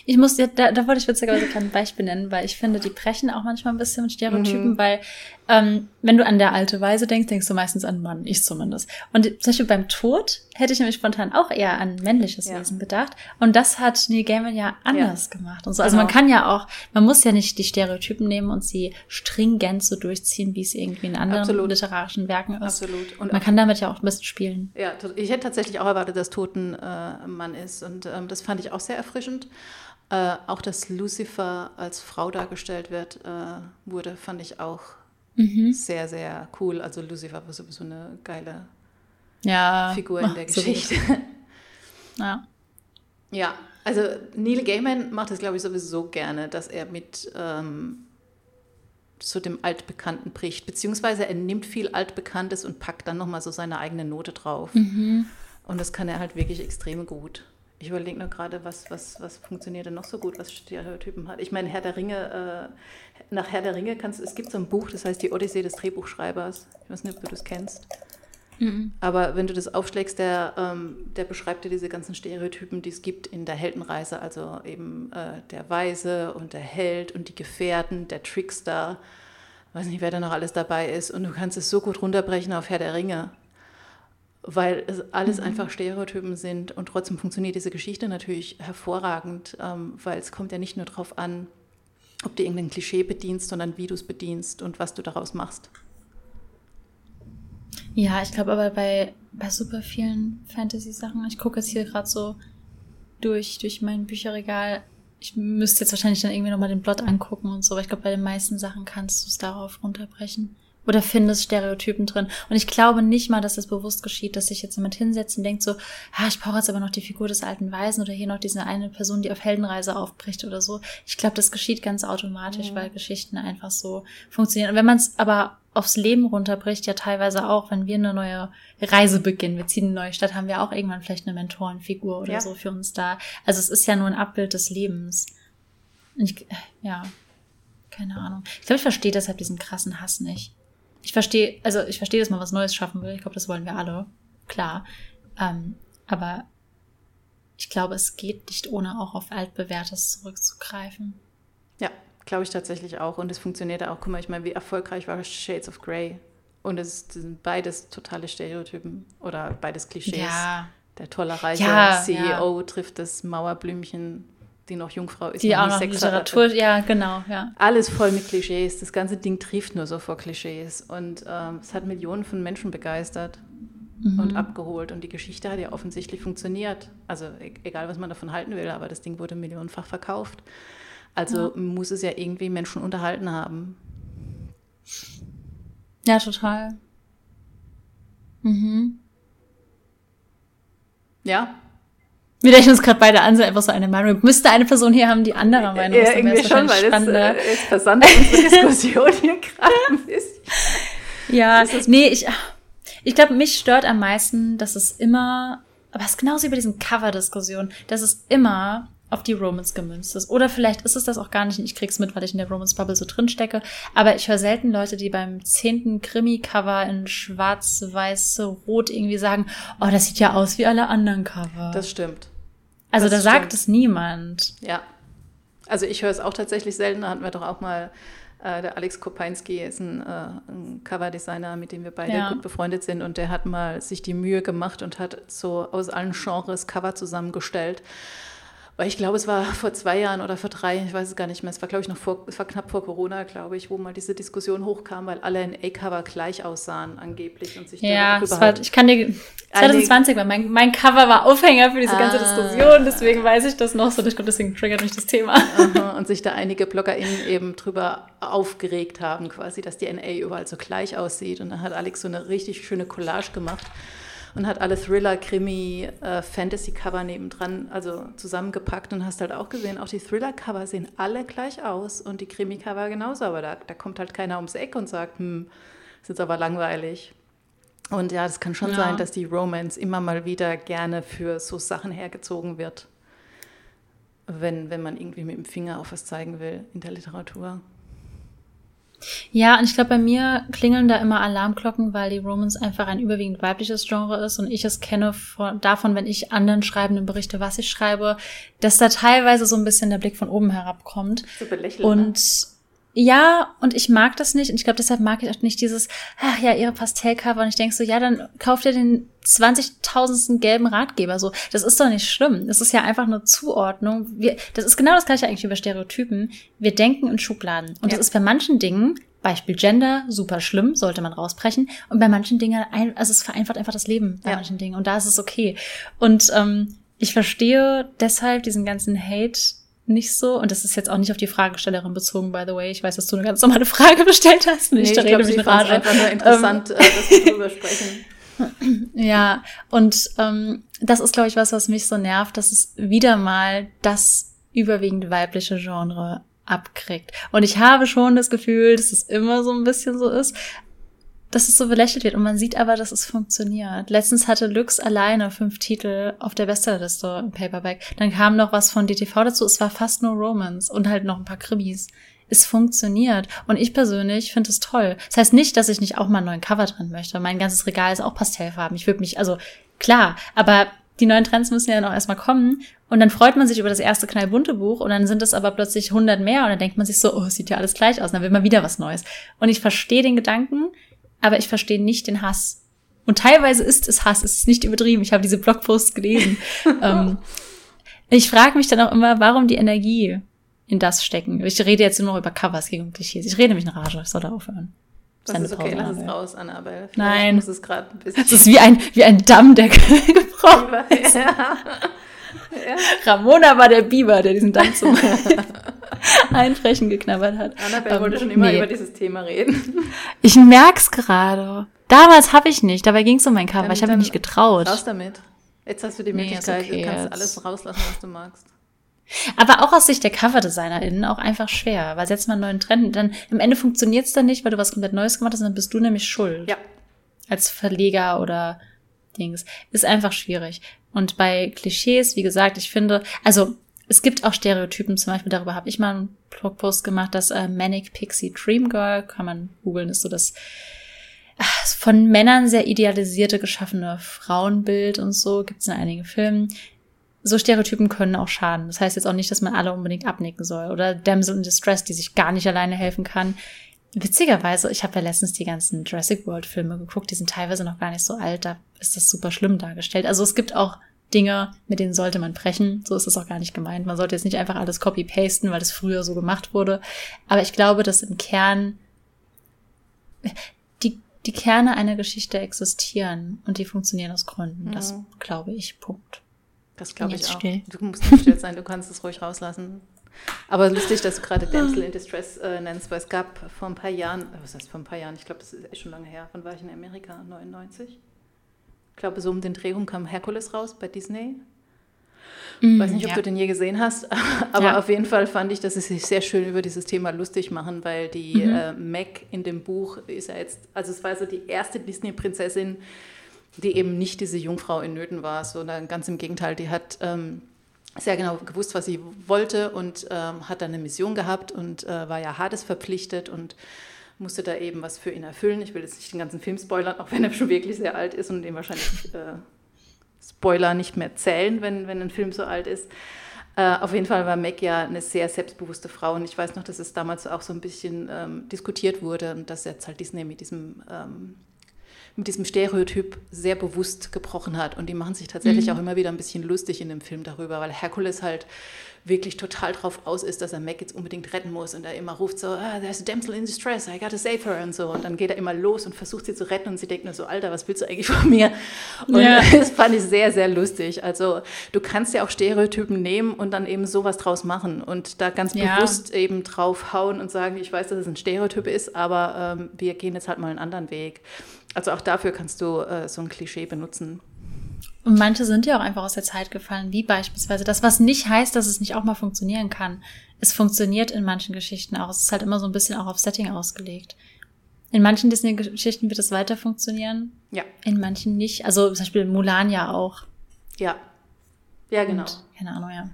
Ich muss, ja, da, da wollte ich witzigerweise kein Beispiel nennen, weil ich finde, die brechen auch manchmal ein bisschen mit Stereotypen, mhm. weil ähm, wenn du an der alte Weise denkst, denkst du meistens an Mann, ich zumindest. Und zum Beispiel beim Tod hätte ich nämlich spontan auch eher an männliches ja. Wesen bedacht. Und das hat Neil Gaiman ja anders ja. gemacht und so. Also genau. man kann ja auch, man muss ja nicht die Stereotypen nehmen und sie stringent so durchziehen, wie es irgendwie in anderen Absolut. literarischen Werken ist. Absolut. Und man kann damit ja auch ein bisschen spielen. Ja, ich hätte tatsächlich auch erwartet, dass Tod ein äh, Mann ist. Und ähm, das fand ich auch sehr erfrischend. Äh, auch, dass Lucifer als Frau dargestellt wird, äh, wurde, fand ich auch mhm. sehr, sehr cool. Also Lucifer war sowieso eine geile ja, Figur in der Geschichte. ja. Ja, also Neil Gaiman macht das, glaube ich, sowieso gerne, dass er mit ähm, so dem Altbekannten bricht. Beziehungsweise er nimmt viel Altbekanntes und packt dann nochmal so seine eigene Note drauf. Mhm. Und das kann er halt wirklich extrem gut. Ich überlege nur gerade, was, was, was funktioniert denn noch so gut, was Stereotypen hat. Ich meine, Herr der Ringe, äh, nach Herr der Ringe kannst es gibt so ein Buch, das heißt die Odyssee des Drehbuchschreibers. Ich weiß nicht, ob du das kennst. Mhm. Aber wenn du das aufschlägst, der, ähm, der beschreibt dir diese ganzen Stereotypen, die es gibt in der Heldenreise, also eben äh, der Weise und der Held und die Gefährten, der Trickster, weiß nicht, wer da noch alles dabei ist. Und du kannst es so gut runterbrechen auf Herr der Ringe weil es alles mhm. einfach Stereotypen sind und trotzdem funktioniert diese Geschichte natürlich hervorragend, ähm, weil es kommt ja nicht nur darauf an, ob du irgendein Klischee bedienst, sondern wie du es bedienst und was du daraus machst. Ja, ich glaube aber bei, bei super vielen Fantasy-Sachen, ich gucke jetzt hier gerade so durch, durch mein Bücherregal, ich müsste jetzt wahrscheinlich dann irgendwie nochmal den Plot angucken und so, aber ich glaube, bei den meisten Sachen kannst du es darauf runterbrechen oder findest Stereotypen drin. Und ich glaube nicht mal, dass das bewusst geschieht, dass sich jetzt jemand hinsetzt und denkt so, ah, ich brauche jetzt aber noch die Figur des alten Weisen oder hier noch diese eine Person, die auf Heldenreise aufbricht oder so. Ich glaube, das geschieht ganz automatisch, mhm. weil Geschichten einfach so funktionieren. Und wenn man es aber aufs Leben runterbricht, ja teilweise auch, wenn wir eine neue Reise beginnen, wir ziehen eine neue Stadt, haben wir auch irgendwann vielleicht eine Mentorenfigur oder ja. so für uns da. Also es ist ja nur ein Abbild des Lebens. Ich, ja, keine Ahnung. Ich glaube, ich verstehe deshalb diesen krassen Hass nicht ich verstehe, also ich verstehe, dass man was Neues schaffen will. Ich glaube, das wollen wir alle. Klar. Ähm, aber ich glaube, es geht nicht ohne auch auf altbewährtes zurückzugreifen. Ja, glaube ich tatsächlich auch. Und es funktioniert auch. Guck mal, ich meine, wie erfolgreich war Shades of Grey? Und es sind beides totale Stereotypen oder beides Klischees. Ja. Der tolle reiche ja, CEO ja. trifft das Mauerblümchen die noch Jungfrau ist. Die auch noch Literatur, hatte. ja, genau, ja. Alles voll mit Klischees. Das ganze Ding trieft nur so vor Klischees. Und ähm, es hat Millionen von Menschen begeistert mhm. und abgeholt. Und die Geschichte hat ja offensichtlich funktioniert. Also e egal, was man davon halten will, aber das Ding wurde millionenfach verkauft. Also ja. muss es ja irgendwie Menschen unterhalten haben. Ja, total. Mhm. Ja. Wir rechnen uns gerade beide an, so einfach so eine Meinung. Müsste eine Person hier haben, die anderer Meinung ist. Ja, irgendwie schon, weil das, äh, es versandet unsere Diskussion hier gerade ein bisschen. Ja, nee, ich, ich glaube, mich stört am meisten, dass es immer, aber es ist genauso wie bei diesen Cover-Diskussionen, dass es immer auf die Romans gemünzt ist. Oder vielleicht ist es das auch gar nicht und ich krieg's mit, weil ich in der Romans-Bubble so drin stecke. Aber ich höre selten Leute, die beim zehnten Krimi-Cover in schwarz, weiß, rot irgendwie sagen, oh, das sieht ja aus wie alle anderen Cover. Das stimmt. Also das da stimmt. sagt es niemand. Ja. Also ich höre es auch tatsächlich selten. Da hatten wir doch auch mal äh, der Alex Kopeinski ist ein, äh, ein Coverdesigner, mit dem wir beide ja. gut befreundet sind. Und der hat mal sich die Mühe gemacht und hat so aus allen Genres Cover zusammengestellt. Weil ich glaube, es war vor zwei Jahren oder vor drei, ich weiß es gar nicht mehr. Es war, glaube ich, noch vor, es war knapp vor Corona, glaube ich, wo mal diese Diskussion hochkam, weil alle in A-Cover gleich aussahen, angeblich. Und sich ja, das war, ich kann dir, 2020 war mein, mein Cover war Aufhänger für diese ah, ganze Diskussion, deswegen weiß ich das noch so. Ich glaube, deswegen triggert mich das Thema. und sich da einige BloggerInnen eben drüber aufgeregt haben, quasi, dass die NA überall so gleich aussieht. Und dann hat Alex so eine richtig schöne Collage gemacht und hat alle Thriller, Krimi, äh, Fantasy-Cover nebendran, also zusammengepackt und hast halt auch gesehen, auch die Thriller-Cover sehen alle gleich aus und die Krimi-Cover genauso, aber da, da kommt halt keiner ums Eck und sagt, hm, ist jetzt aber langweilig. Und ja, das kann schon ja. sein, dass die Romance immer mal wieder gerne für so Sachen hergezogen wird, wenn, wenn man irgendwie mit dem Finger auf was zeigen will in der Literatur. Ja, und ich glaube, bei mir klingeln da immer Alarmglocken, weil die Romans einfach ein überwiegend weibliches Genre ist und ich es kenne von, davon, wenn ich anderen Schreibenden berichte, was ich schreibe, dass da teilweise so ein bisschen der Blick von oben herabkommt. So belächelt. Und ne? Ja, und ich mag das nicht. Und ich glaube, deshalb mag ich auch nicht dieses, ach ja, ihre Pastellcover. Und ich denke so, ja, dann kauft ihr den 20.000. gelben Ratgeber. So, das ist doch nicht schlimm. Das ist ja einfach eine Zuordnung. Wir, das ist genau das gleiche eigentlich über Stereotypen. Wir denken in Schubladen. Und ja. das ist bei manchen Dingen, Beispiel Gender, super schlimm, sollte man rausbrechen. Und bei manchen Dingen, also es vereinfacht einfach das Leben bei ja. manchen Dingen. Und da ist es okay. Und ähm, ich verstehe deshalb diesen ganzen Hate nicht so. Und das ist jetzt auch nicht auf die Fragestellerin bezogen, by the way. Ich weiß, dass du eine ganz normale Frage bestellt hast. Nee, ich, ich rede mich in Rage. einfach nur interessant, ähm, äh, dass wir sprechen. Ja, und ähm, das ist, glaube ich, was, was mich so nervt, dass es wieder mal das überwiegend weibliche Genre abkriegt. Und ich habe schon das Gefühl, dass es immer so ein bisschen so ist dass es so belächelt wird. Und man sieht aber, dass es funktioniert. Letztens hatte Lux alleine fünf Titel auf der Bestsellerliste im Paperback. Dann kam noch was von DTV dazu. Es war fast nur Romans und halt noch ein paar Krimis. Es funktioniert. Und ich persönlich finde es toll. Das heißt nicht, dass ich nicht auch mal einen neuen Cover drin möchte. Mein ganzes Regal ist auch Pastellfarben. Ich würde mich, also klar, aber die neuen Trends müssen ja noch erstmal kommen. Und dann freut man sich über das erste knallbunte Buch und dann sind es aber plötzlich 100 mehr und dann denkt man sich so, oh, sieht ja alles gleich aus. Und dann will man wieder was Neues. Und ich verstehe den Gedanken, aber ich verstehe nicht den Hass. Und teilweise ist es Hass, es ist nicht übertrieben. Ich habe diese Blogposts gelesen. ähm, ich frage mich dann auch immer, warum die Energie in das stecken. Ich rede jetzt nur noch über Covers gegen Klischees. Ich rede nämlich in Rage, ich soll da aufhören. Das ist okay, lass es raus, Annabelle. Vielleicht Nein. Muss es gerade ein bisschen. Es ist wie ein, wie ein Damm, der gebrochen ist. Ja. Ja. Ramona war der Biber, der diesen Damm zum Einfrechen geknabbert hat. Annabelle wollte schon immer nee. über dieses Thema reden. Ich merk's gerade. Damals habe ich nicht, dabei ging es um mein Cover. Dann, ich habe mich nicht getraut. Raus damit. Jetzt hast du die Möglichkeit, nee, okay, du kannst jetzt. alles rauslassen, was du magst. Aber auch aus Sicht der CoverdesignerInnen auch einfach schwer, weil setzt man einen neuen Trend, dann im Ende funktioniert es dann nicht, weil du was komplett Neues gemacht hast, dann bist du nämlich schuld. Ja. Als Verleger oder Dings. Ist einfach schwierig. Und bei Klischees, wie gesagt, ich finde, also es gibt auch Stereotypen, zum Beispiel darüber habe ich mal einen Blogpost gemacht, das äh, Manic Pixie Dream Girl, kann man googeln, ist so das äh, von Männern sehr idealisierte, geschaffene Frauenbild und so, gibt es in einigen Filmen. So Stereotypen können auch schaden. Das heißt jetzt auch nicht, dass man alle unbedingt abnicken soll. Oder Damsel in Distress, die sich gar nicht alleine helfen kann. Witzigerweise, ich habe ja letztens die ganzen Jurassic World Filme geguckt, die sind teilweise noch gar nicht so alt, da ist das super schlimm dargestellt. Also es gibt auch Dinge, mit denen sollte man brechen. So ist es auch gar nicht gemeint. Man sollte jetzt nicht einfach alles copy-pasten, weil das früher so gemacht wurde. Aber ich glaube, dass im Kern die, die Kerne einer Geschichte existieren und die funktionieren aus Gründen. Mhm. Das glaube ich. Punkt. Das glaube ich auch. Still. Du musst nicht still sein, du kannst es ruhig rauslassen. Aber lustig, dass du gerade Damsel in Distress äh, nennst, weil es gab vor ein paar Jahren, äh, was heißt vor ein paar Jahren, ich glaube, das ist echt schon lange her, wann war ich in Amerika? 99? Ich glaube, so um den Dreh rum kam Herkules raus bei Disney. Mm, Weiß nicht, ob ja. du den je gesehen hast, aber ja. auf jeden Fall fand ich, dass sie sich sehr schön über dieses Thema lustig machen, weil die mhm. äh, Mac in dem Buch ist ja jetzt, also es war so die erste Disney-Prinzessin, die eben nicht diese Jungfrau in Nöten war, sondern ganz im Gegenteil, die hat ähm, sehr genau gewusst, was sie wollte und ähm, hat dann eine Mission gehabt und äh, war ja Hades verpflichtet und musste da eben was für ihn erfüllen. Ich will jetzt nicht den ganzen Film spoilern, auch wenn er schon wirklich sehr alt ist und den wahrscheinlich äh, Spoiler nicht mehr zählen, wenn, wenn ein Film so alt ist. Äh, auf jeden Fall war Meg ja eine sehr selbstbewusste Frau und ich weiß noch, dass es damals auch so ein bisschen ähm, diskutiert wurde und dass jetzt halt Disney mit diesem ähm, mit diesem Stereotyp sehr bewusst gebrochen hat. Und die machen sich tatsächlich mhm. auch immer wieder ein bisschen lustig in dem Film darüber, weil Herkules halt wirklich total drauf aus ist, dass er Mac jetzt unbedingt retten muss und er immer ruft so, ah, there's a damsel in distress, I gotta save her und so und dann geht er immer los und versucht sie zu retten und sie denkt nur so, Alter, was willst du eigentlich von mir? Und ja. das fand ich sehr, sehr lustig. Also du kannst ja auch Stereotypen nehmen und dann eben sowas draus machen und da ganz ja. bewusst eben drauf hauen und sagen, ich weiß, dass es ein Stereotyp ist, aber ähm, wir gehen jetzt halt mal einen anderen Weg. Also auch dafür kannst du äh, so ein Klischee benutzen. Und manche sind ja auch einfach aus der Zeit gefallen, wie beispielsweise das, was nicht heißt, dass es nicht auch mal funktionieren kann. Es funktioniert in manchen Geschichten auch. Es ist halt immer so ein bisschen auch auf Setting ausgelegt. In manchen Disney-Geschichten wird es weiter funktionieren. Ja. In manchen nicht. Also zum Beispiel Mulan ja auch. Ja. Ja, genau. Und, keine Ahnung, ja.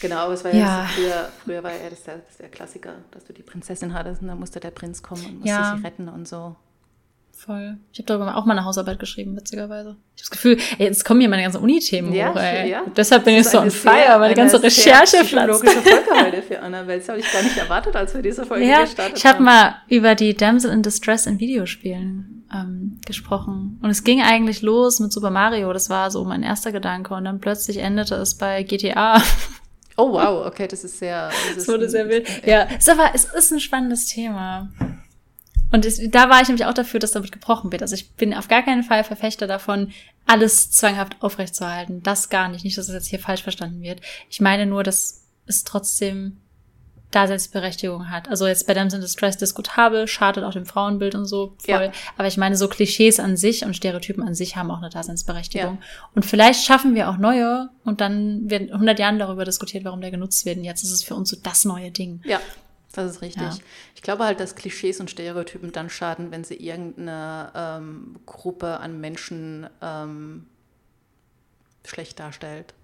Genau, aber es war ja, ja früher, früher war ja das der, das der Klassiker, dass du die Prinzessin hattest und dann musste der Prinz kommen und musste ja. sie retten und so. Voll. Ich habe darüber auch mal eine Hausarbeit geschrieben, witzigerweise. Ich habe das Gefühl, ey, jetzt kommen hier meine ganzen Uni-Themen ja, hoch, ey. Ja. Deshalb bin ich so on fire, meine ganze Recherche platzt. logische Folge heute für Annabelle. Das habe ich gar nicht erwartet, als wir diese Folge ja, gestartet haben. Ich habe mal über die Damsel in Distress in Videospielen ähm, gesprochen. Und es ging eigentlich los mit Super Mario. Das war so mein erster Gedanke. Und dann plötzlich endete es bei GTA. Oh wow, okay, das ist sehr. Das, das wurde sehr wild. Ja, ist aber es ist ein spannendes Thema. Und es, da war ich nämlich auch dafür, dass damit gebrochen wird. Also ich bin auf gar keinen Fall Verfechter davon, alles zwanghaft aufrechtzuerhalten. Das gar nicht. Nicht, dass es jetzt hier falsch verstanden wird. Ich meine nur, dass es trotzdem Daseinsberechtigung hat. Also jetzt bei Damsel in Distress diskutabel, schadet auch dem Frauenbild und so voll. Ja. Aber ich meine, so Klischees an sich und Stereotypen an sich haben auch eine Daseinsberechtigung. Ja. Und vielleicht schaffen wir auch neue und dann werden 100 Jahren darüber diskutiert, warum der genutzt wird. Und jetzt ist es für uns so das neue Ding. Ja. Das ist richtig. Ja. Ich glaube halt, dass Klischees und Stereotypen dann schaden, wenn sie irgendeine ähm, Gruppe an Menschen ähm, schlecht darstellt.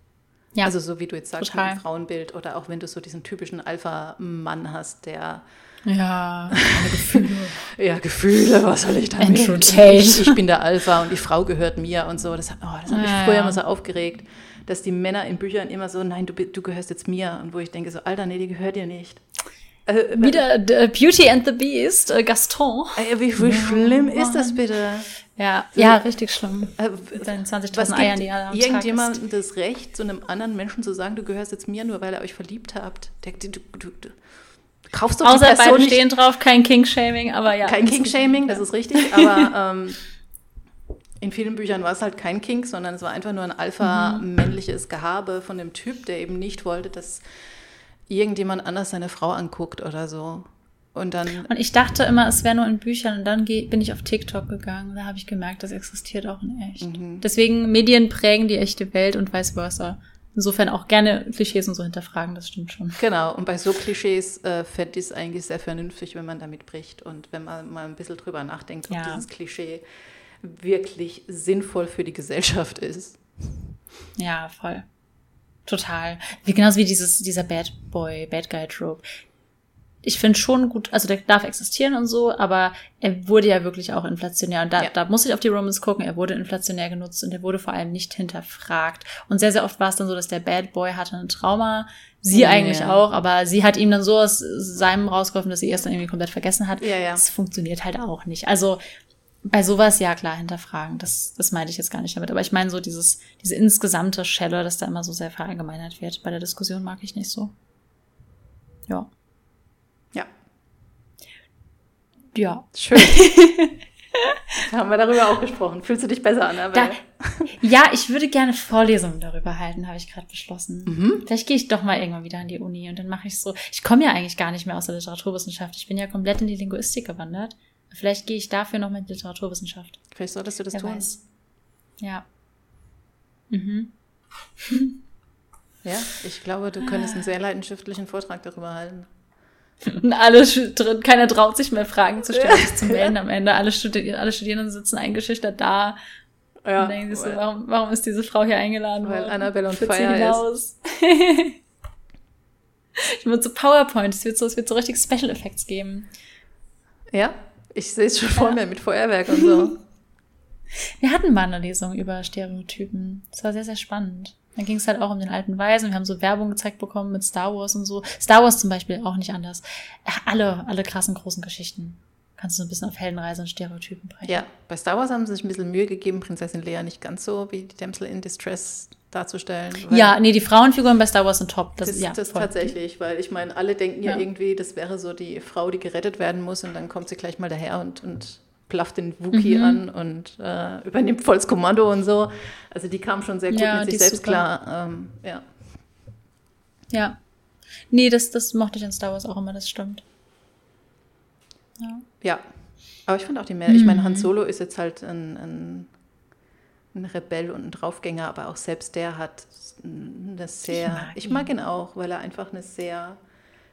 Ja, also so wie du jetzt sagst, total. mit dem Frauenbild oder auch wenn du so diesen typischen Alpha-Mann hast, der ja, Gefühle. ja, Gefühle, was soll ich damit? Ich, ich bin der Alpha und die Frau gehört mir und so. Das, oh, das hat mich ja, früher immer so aufgeregt, dass die Männer in Büchern immer so, nein, du, du gehörst jetzt mir. Und wo ich denke so, Alter, nee, die gehört dir nicht. Äh, Wieder Beauty and the Beast, äh, Gaston. Ey, wie, wie schlimm ist das bitte? Ja, so, ja, richtig schlimm. Äh, seinen 20.000 Eiern, die er am irgendjemand das Recht, zu einem anderen Menschen zu sagen, du gehörst jetzt mir, nur weil ihr euch verliebt habt? Der, du, du, du, kaufst doch Außer die Person beide stehen drauf, kein King-Shaming, aber ja. Kein King-Shaming, das ist richtig, aber ähm, in vielen Büchern war es halt kein King, sondern es war einfach nur ein alpha-männliches mhm. Gehabe von dem Typ, der eben nicht wollte, dass irgendjemand anders seine Frau anguckt oder so. Und dann. Und ich dachte immer, es wäre nur in Büchern und dann bin ich auf TikTok gegangen. Da habe ich gemerkt, das existiert auch in echt. Mhm. Deswegen Medien prägen die echte Welt und vice versa. Insofern auch gerne Klischees und so hinterfragen, das stimmt schon. Genau, und bei so Klischees äh, fände ich es eigentlich sehr vernünftig, wenn man damit bricht und wenn man mal ein bisschen drüber nachdenkt, ob ja. dieses Klischee wirklich sinnvoll für die Gesellschaft ist. Ja, voll. Total. Wie genauso wie dieses, dieser Bad Boy, Bad Guy Trope. Ich finde schon gut, also der darf existieren und so, aber er wurde ja wirklich auch inflationär. Und da, ja. da muss ich auf die Romans gucken, er wurde inflationär genutzt und er wurde vor allem nicht hinterfragt. Und sehr, sehr oft war es dann so, dass der Bad Boy hatte ein Trauma, sie ja, eigentlich ja. auch, aber sie hat ihm dann so aus seinem rausgeholfen, dass sie erst dann irgendwie komplett vergessen hat. Ja, ja. Das funktioniert halt auch nicht. Also bei sowas ja klar hinterfragen. Das, das meinte ich jetzt gar nicht damit. Aber ich meine so dieses, diese insgesamte Schelle, dass da immer so sehr verallgemeinert wird. Bei der Diskussion mag ich nicht so. Ja. Ja. Ja. Schön. haben wir darüber auch gesprochen. Fühlst du dich besser an? Da, ja, ich würde gerne Vorlesungen darüber halten, habe ich gerade beschlossen. Mhm. Vielleicht gehe ich doch mal irgendwann wieder an die Uni und dann mache ich so. Ich komme ja eigentlich gar nicht mehr aus der Literaturwissenschaft. Ich bin ja komplett in die Linguistik gewandert. Vielleicht gehe ich dafür noch mit Literaturwissenschaft. Vielleicht solltest du das Wer tun. Weiß. Ja. Mhm. ja, ich glaube, du könntest einen sehr leidenschaftlichen Vortrag darüber halten. Und alle drin, keiner traut sich mehr Fragen zu stellen, sich zu melden am Ende. Alle, Studi alle Studierenden sitzen eingeschüchtert da ja, und denken sich so, warum, warum ist diese Frau hier eingeladen weil worden? Weil Annabelle und Feier ist. ich würde so PowerPoint, es wird so, es wird so richtig Special Effects geben. Ja, ich sehe es schon ja. vor mir mit Feuerwerk und so. Wir hatten mal eine Lesung über Stereotypen. Das war sehr, sehr spannend. Dann ging es halt auch um den alten Weisen. Wir haben so Werbung gezeigt bekommen mit Star Wars und so. Star Wars zum Beispiel auch nicht anders. Alle, alle krassen großen Geschichten. Kannst du so ein bisschen auf Heldenreise und Stereotypen brechen. Ja, bei Star Wars haben sie sich ein bisschen Mühe gegeben, Prinzessin Leia nicht ganz so wie die Damsel in Distress darzustellen. Ja, nee, die Frauenfiguren bei Star Wars sind top. Das, das, ja, das tatsächlich, weil ich meine, alle denken ja. ja. irgendwie, das wäre so die Frau, die gerettet werden muss und dann kommt sie gleich mal daher und, und plafft den Wookie mhm. an und äh, übernimmt volles Kommando und so. Also die kam schon sehr gut ja, mit sich selbst super. klar. Ähm, ja. Ja. Nee, das, das mochte ich in Star Wars auch immer, das stimmt. Ja. Ja. Aber ich fand auch die mehr. Mhm. Ich meine, Han mhm. Solo ist jetzt halt ein, ein, ein, Rebell und ein Draufgänger, aber auch selbst der hat eine sehr. Ich mag, ich mag ihn auch, weil er einfach eine sehr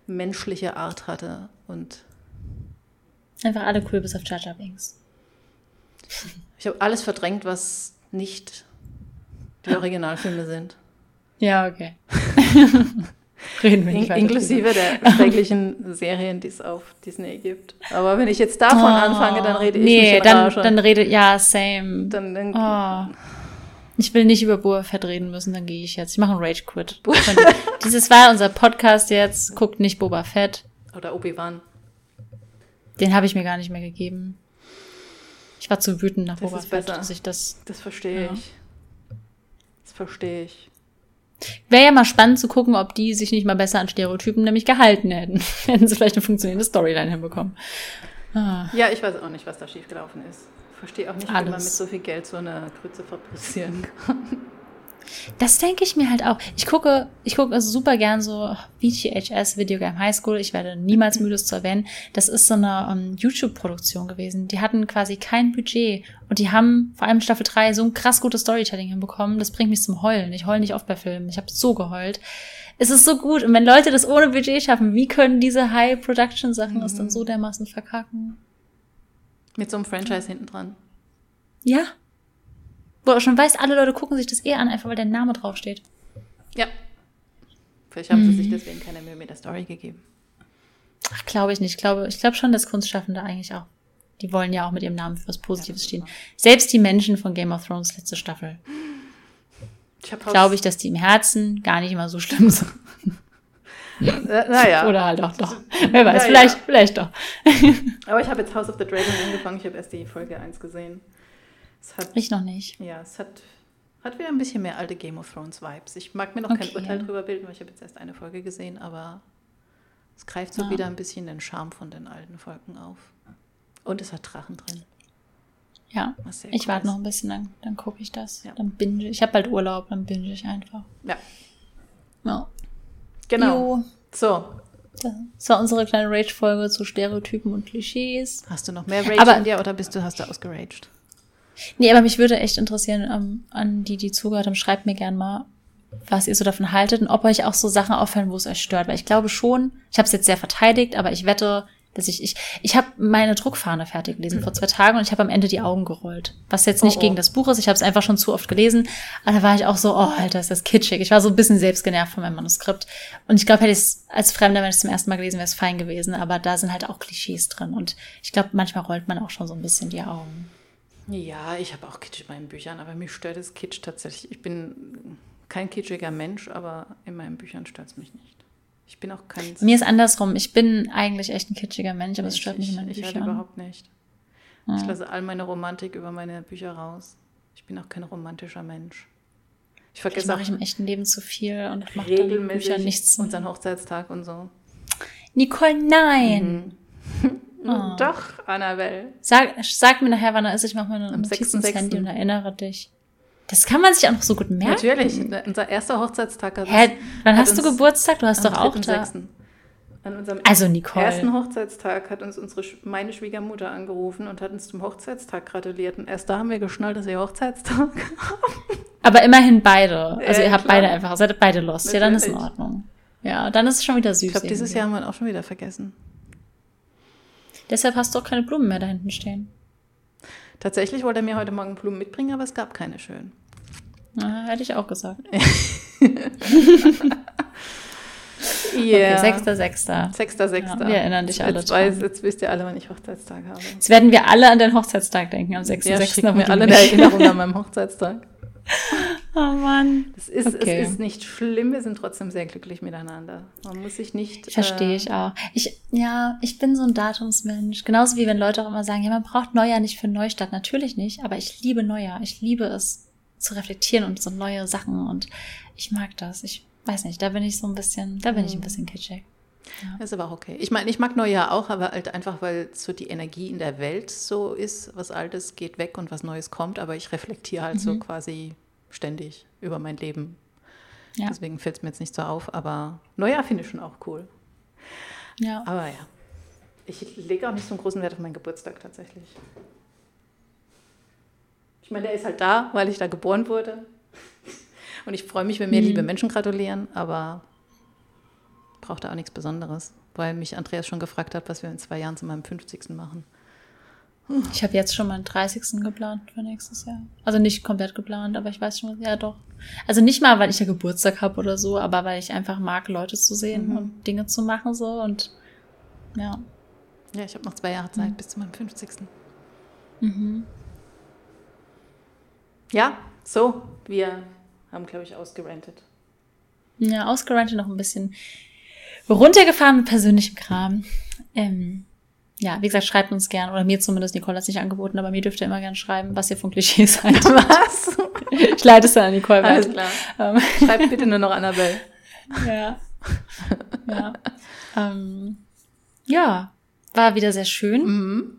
menschliche Art hatte und Einfach alle cool bis auf Jar Jar Binks. Ich habe alles verdrängt, was nicht die Originalfilme sind. Ja, okay. Reden wir nicht In, Inklusive der schrecklichen Serien, die es auf Disney gibt. Aber wenn ich jetzt davon oh, anfange, dann rede ich nee, mich dann, dann rede, ja, same. Dann, dann oh. Ich will nicht über Boba Fett reden müssen, dann gehe ich jetzt. Ich mache einen Rage Quit. Dieses war unser Podcast jetzt. Guckt nicht Boba Fett. Oder Obi-Wan. Den habe ich mir gar nicht mehr gegeben. Ich war zu wütend nach das Boba Fett, dass ich das. Das verstehe ja. ich. Das verstehe ich. Wäre ja mal spannend zu gucken, ob die sich nicht mal besser an Stereotypen nämlich gehalten hätten. hätten sie vielleicht eine funktionierende Storyline hinbekommen. Ah. Ja, ich weiß auch nicht, was da schiefgelaufen ist. Verstehe auch nicht, Alles. wie man mit so viel Geld so eine Krütze fabrizieren kann. Das denke ich mir halt auch. Ich gucke, ich gucke also super gern so VTHS, Video Game High School. Ich werde niemals müde es zu erwähnen. Das ist so eine um, ähm, YouTube-Produktion gewesen. Die hatten quasi kein Budget und die haben vor allem Staffel 3 so ein krass gutes Storytelling hinbekommen. Das bringt mich zum Heulen. Ich heule nicht oft bei Filmen. Ich habe so geheult. Es ist so gut. Und wenn Leute das ohne Budget schaffen, wie können diese High-Production-Sachen mhm. das dann so dermaßen verkacken? Mit so einem Franchise hinten dran. Ja, wo du schon weißt, alle Leute gucken sich das eher an, einfach weil der Name draufsteht. Ja. Vielleicht haben mhm. sie sich deswegen keine Mühe mit der Story gegeben. Ach, glaube ich nicht. Ich glaube, ich glaube schon, dass Kunstschaffende eigentlich auch, die wollen ja auch mit ihrem Namen für was Positives ja, stehen. Selbst die Menschen von Game of Thrones letzte Staffel. Glaube ich, dass die im Herzen gar nicht immer so schlimm sind. naja. Oder halt auch doch. Wer weiß, naja. vielleicht, vielleicht doch. Aber ich habe jetzt House of the Dragon angefangen. Ich habe erst die Folge 1 gesehen. Hat, ich noch nicht. Ja, es hat, hat wieder ein bisschen mehr alte Game of Thrones Vibes. Ich mag mir noch okay. kein Urteil drüber bilden, weil ich habe jetzt erst eine Folge gesehen, aber es greift so ja. wieder ein bisschen den Charme von den alten Folgen auf. Und es hat Drachen drin. Ja, ich cool warte noch ein bisschen, dann, dann gucke ich das. Ja. Dann binge ich. habe bald Urlaub, dann binge ich einfach. Ja. Ja. Genau. Jo. So. Das war unsere kleine Rage-Folge zu Stereotypen und Klischees. Hast du noch mehr Rage Aber, in dir oder bist du, hast du ausgeraged? Nee, aber mich würde echt interessieren, ähm, an die, die zugehört haben, schreibt mir gern mal, was ihr so davon haltet und ob euch auch so Sachen auffallen, wo es euch stört. Weil ich glaube schon, ich habe es jetzt sehr verteidigt, aber ich wette, dass ich, ich, ich habe meine Druckfahne fertig gelesen mhm. vor zwei Tagen und ich habe am Ende die Augen gerollt. Was jetzt nicht oh, oh. gegen das Buch ist, ich habe es einfach schon zu oft gelesen. Aber da war ich auch so, oh, Alter, ist das kitschig. Ich war so ein bisschen selbst genervt von meinem Manuskript. Und ich glaube, hätte ich es als Fremder, wenn ich es zum ersten Mal gelesen wäre, es fein gewesen. Aber da sind halt auch Klischees drin. Und ich glaube, manchmal rollt man auch schon so ein bisschen die Augen. Ja, ich habe auch Kitsch in meinen Büchern, aber mich stört das Kitsch tatsächlich. Ich bin kein kitschiger Mensch, aber in meinen Büchern stört es mich nicht. Ich bin auch kein. Mir ist andersrum. Ich bin eigentlich echt ein kitschiger Mensch, aber es stört mich in meinen ich, Büchern. Ich halt überhaupt nicht. Ja. Ich lasse all meine Romantik über meine Bücher raus. Ich bin auch kein romantischer Mensch. Ich vergesse mache ich im echten Leben zu viel und mache regelmäßig Bücher nichts. Unseren Hochzeitstag und so. Nicole, nein! Mhm. Oh. Doch, Annabelle. Sag, sag mir nachher, wann er ist. Ich mache mal eine Notiz ins Handy und erinnere dich. Das kann man sich auch noch so gut merken. Natürlich. Unser erster Hochzeitstag hat Hä, wann hast du Geburtstag? Du hast doch auch da. An unserem also Nicole. ersten Hochzeitstag hat uns unsere, meine Schwiegermutter angerufen und hat uns zum Hochzeitstag gratuliert. Und erst da haben wir geschnallt, dass wir Hochzeitstag haben. Aber immerhin beide. Also ja, ihr habt klar. beide einfach, seid beide lost. Natürlich. Ja, dann ist in Ordnung. Ja, dann ist es schon wieder süß. Ich glaube, dieses Jahr haben wir auch schon wieder vergessen. Deshalb hast du auch keine Blumen mehr da hinten stehen. Tatsächlich wollte er mir heute Morgen Blumen mitbringen, aber es gab keine schönen. Na, hätte ich auch gesagt. Yeah. Okay, 6.6. 6.6. Ja, wir erinnern dich alle jetzt, weiß, jetzt wisst ihr alle, wann ich Hochzeitstag habe. Jetzt werden wir alle an den Hochzeitstag denken, am 6.6. Ja, schicken wir alle eine Erinnerung an meinem Hochzeitstag. Oh Mann. Es ist, okay. es ist nicht schlimm, wir sind trotzdem sehr glücklich miteinander. Man muss sich nicht. Verstehe äh, ich auch. Ich, ja, ich bin so ein Datumsmensch. Genauso wie wenn Leute auch immer sagen, ja, man braucht Neujahr nicht für Neustart. Natürlich nicht, aber ich liebe Neujahr. Ich liebe es zu reflektieren und so neue Sachen und ich mag das. Ich weiß nicht, da bin ich so ein bisschen, da bin ich ein mhm. bisschen kitschig. Ja. ist aber auch okay. Ich meine, ich mag Neujahr auch, aber halt einfach, weil so die Energie in der Welt so ist, was Altes geht weg und was Neues kommt, aber ich reflektiere halt mhm. so quasi ständig über mein Leben. Ja. Deswegen fällt es mir jetzt nicht so auf, aber Neujahr finde ich schon auch cool. Ja. Aber ja, ich lege auch nicht so einen großen Wert auf meinen Geburtstag tatsächlich. Ich meine, der ist halt da, weil ich da geboren wurde. Und ich freue mich, wenn mir mhm. liebe Menschen gratulieren, aber braucht da auch nichts Besonderes, weil mich Andreas schon gefragt hat, was wir in zwei Jahren zu meinem 50. machen. Ich habe jetzt schon meinen 30. geplant für nächstes Jahr. Also nicht komplett geplant, aber ich weiß schon, ja doch. Also nicht mal, weil ich ja Geburtstag habe oder so, aber weil ich einfach mag, Leute zu sehen mhm. und Dinge zu machen so und ja. Ja, ich habe noch zwei Jahre Zeit mhm. bis zu meinem 50. Mhm. Ja, so, wir haben, glaube ich, ausgerentet. Ja, ausgerentet noch ein bisschen runtergefahren mit persönlichem Kram. Ähm, ja, wie gesagt, schreibt uns gern, oder mir zumindest, Nicole hat es nicht angeboten, aber mir dürft ihr immer gern schreiben, was ihr von Klischees seid. Was? Ich leite es dann an Nicole weiter. Alles klar. Ähm. Schreibt bitte nur noch Annabelle. Ja. Ja. Ähm, ja, war wieder sehr schön. Mhm.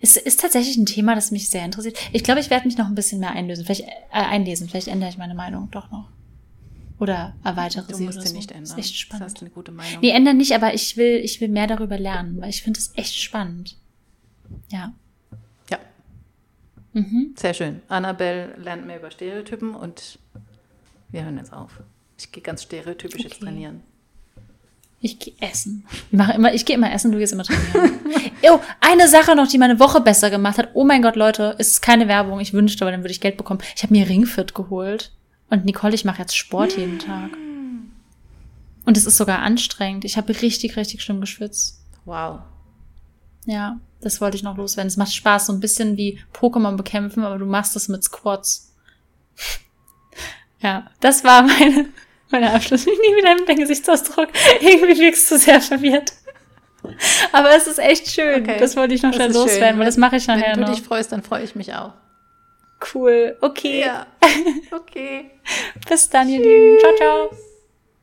Es ist tatsächlich ein Thema, das mich sehr interessiert. Ich glaube, ich werde mich noch ein bisschen mehr einlösen, vielleicht äh, einlesen. Vielleicht ändere ich meine Meinung doch noch. Oder erweitere du sie musst oder so. nicht ändern. Das ist echt spannend. Das ist eine gute Meinung. Nee, ändern nicht, aber ich will, ich will mehr darüber lernen, weil ich finde es echt spannend. Ja. Ja. Mhm. Sehr schön. Annabelle lernt mehr über Stereotypen und wir hören jetzt auf. Ich gehe ganz stereotypisch okay. jetzt trainieren. Ich gehe essen. Ich mache immer, ich gehe immer essen, du gehst immer trainieren. oh, eine Sache noch, die meine Woche besser gemacht hat. Oh mein Gott, Leute, es ist keine Werbung. Ich wünschte, aber dann würde ich Geld bekommen. Ich habe mir Ringfit geholt. Und Nicole, ich mache jetzt Sport jeden Tag. Und es ist sogar anstrengend. Ich habe richtig, richtig schlimm geschwitzt. Wow. Ja, das wollte ich noch loswerden. Es macht Spaß, so ein bisschen wie Pokémon bekämpfen, aber du machst es mit Squats. ja, das war meine meine Abschluss. Ich nie wieder mit deinem Gesichtsausdruck. Irgendwie wirkst du sehr verwirrt. Aber es ist echt schön. Okay. Das wollte ich noch schnell loswerden, schön. weil das mache ich nachher. Wenn du noch. dich freust, dann freue ich mich auch. Cool. Okay. Ja. Okay. Bis dann, ihr Lieben. Ciao, ciao.